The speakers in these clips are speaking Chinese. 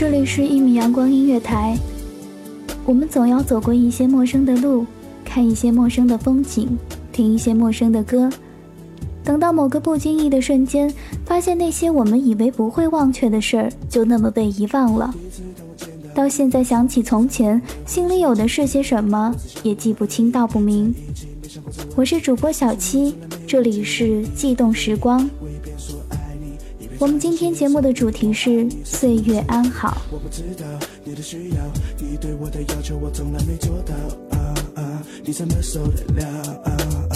这里是一米阳光音乐台。我们总要走过一些陌生的路，看一些陌生的风景，听一些陌生的歌。等到某个不经意的瞬间，发现那些我们以为不会忘却的事儿，就那么被遗忘了。到现在想起从前，心里有的是些什么，也记不清道不明。我是主播小七，这里是悸动时光。我们今天节目的主题是岁月安好。我不知道你的需要，你对我的要求我从来没做到啊啊！你怎么受得了啊啊！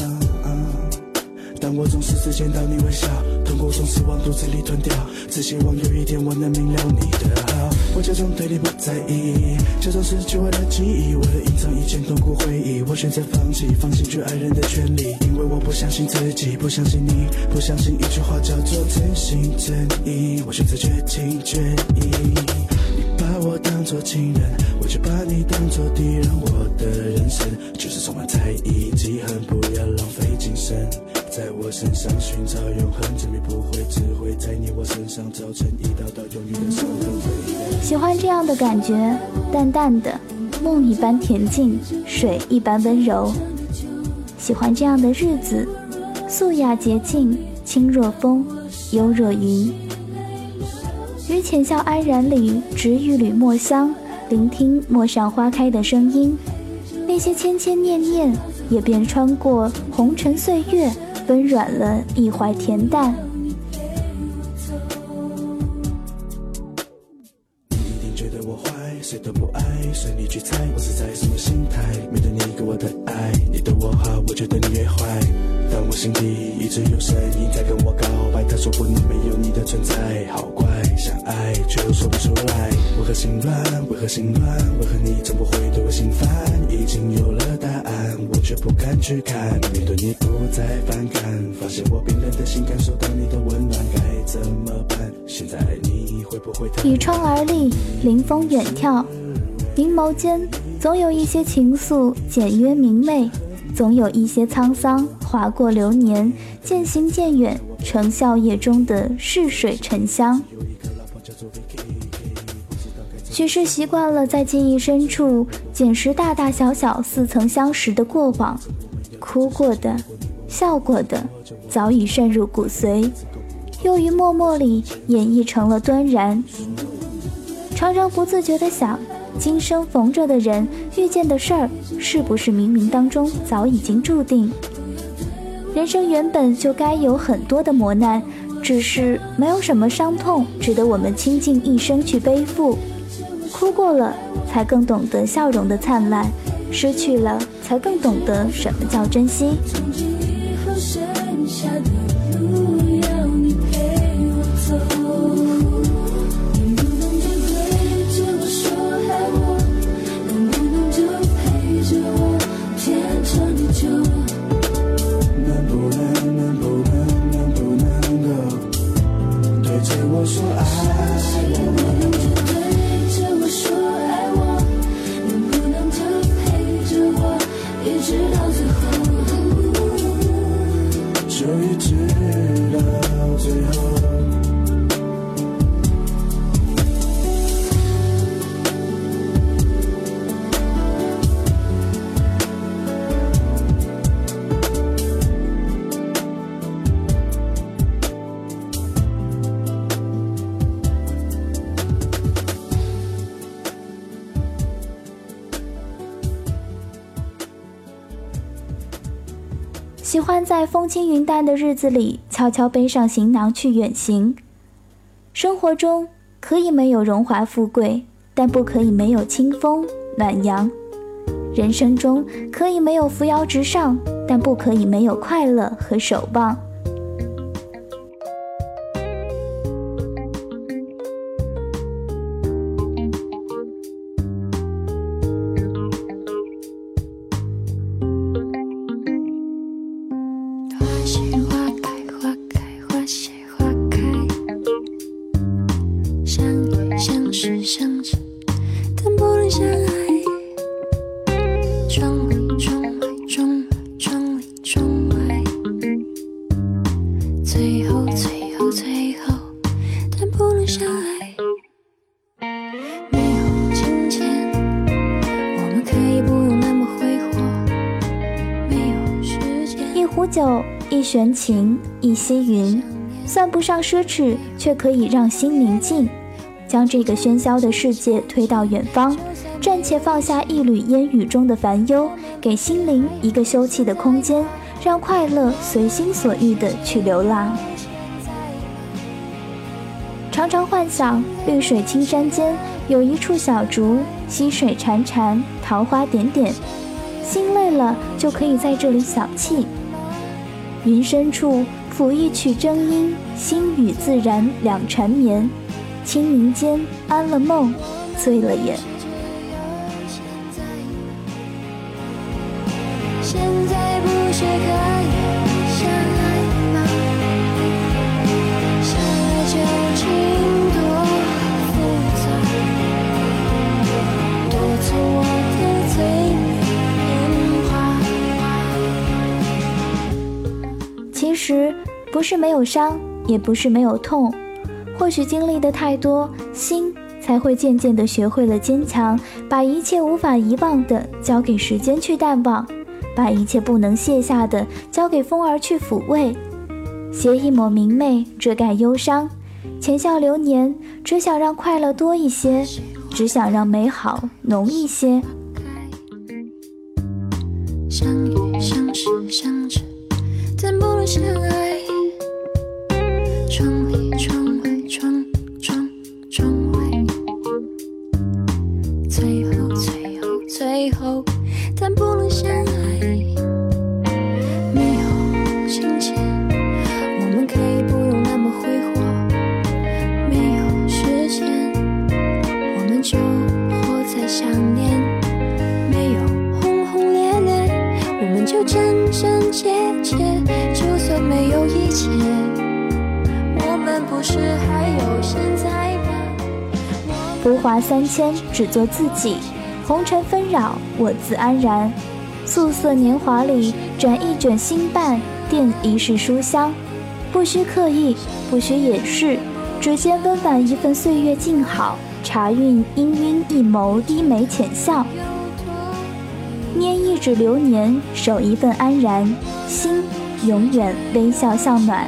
但我总是只见到你微笑，痛苦总是往肚子里吞掉，只希望有一天我能明了你的好。我假装对你不在意，假装失去我的记忆，为了隐藏以前痛苦回忆，我选择放弃，放弃去爱人的权利，因为我不相信自己，不相信你，不相信一句话叫做真心真意，我选择绝情绝义。把我当作情人，我却把你当作敌人，我的人生就是充满猜疑、记恨，不要浪费精神。在我身上寻找永恒，证明不会，只会在你我身上造成一道道永远的伤痕。喜欢这样的感觉，淡淡的，梦一般恬静，水一般温柔。喜欢这样的日子，素雅洁净，清若风，幽若云。浅笑安然里，只一缕墨香，聆听陌上花开的声音。那些千千念念，也便穿过红尘岁月。温软了一怀恬淡。你一定觉得我坏，谁都不爱，随你去猜，我是在什么心态？面对你给我的爱，你对我好，我觉得你越坏。但我心底一直有声音在跟我告白，他说不能没有你的存在，好怪，想爱却又说不出来。为何心乱？为何心乱？为何你总不会对我心烦？已经有了答案，我却不敢去看。面对你不再反感，发现我冰冷的心感受到你的温暖，该怎么办？现在你会不会？倚窗而立，临风远眺，凝眸间总有一些情愫，简约明媚；总有一些沧桑，划过流年，渐行渐远，成笑靥中的逝水沉香。许是习惯了在记忆深处捡拾大大小小似曾相识的过往，哭过的，笑过的，早已渗入骨髓，又于默默里演绎成了端然。常常不自觉地想，今生逢着的人，遇见的事儿，是不是冥冥当中早已经注定？人生原本就该有很多的磨难，只是没有什么伤痛值得我们倾尽一生去背负。哭过了，才更懂得笑容的灿烂；失去了，才更懂得什么叫珍惜。喜欢在风轻云淡的日子里悄悄背上行囊去远行。生活中可以没有荣华富贵，但不可以没有清风暖阳；人生中可以没有扶摇直上，但不可以没有快乐和守望。酒一悬情，一溪云，算不上奢侈，却可以让心宁静，将这个喧嚣的世界推到远方，暂且放下一缕烟雨中的烦忧，给心灵一个休憩的空间，让快乐随心所欲的去流浪。常常幻想绿水青山间有一处小竹，溪水潺潺，桃花点点，心累了就可以在这里小憩。云深处抚一曲筝音，心与自然两缠绵。清明间安了梦，醉了眼。现在不是可以是没有伤，也不是没有痛，或许经历的太多，心才会渐渐的学会了坚强，把一切无法遗忘的交给时间去淡忘，把一切不能卸下的交给风儿去抚慰，携一抹明媚遮盖忧伤，浅笑流年，只想让快乐多一些，只想让美好浓一些。相遇，相识，相知。怎不能相爱。窗浮华三千，只做自己；红尘纷扰，我自安然。素色年华里，转一卷新瓣，垫一世书香。不需刻意，不需掩饰，指尖温婉一份岁月静好。茶韵氤氲一眸低眉浅笑，拈一指流年，守一份安然心。永远微笑向暖。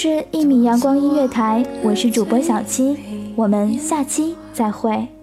是一米阳光音乐台，我是主播小七，我们下期再会。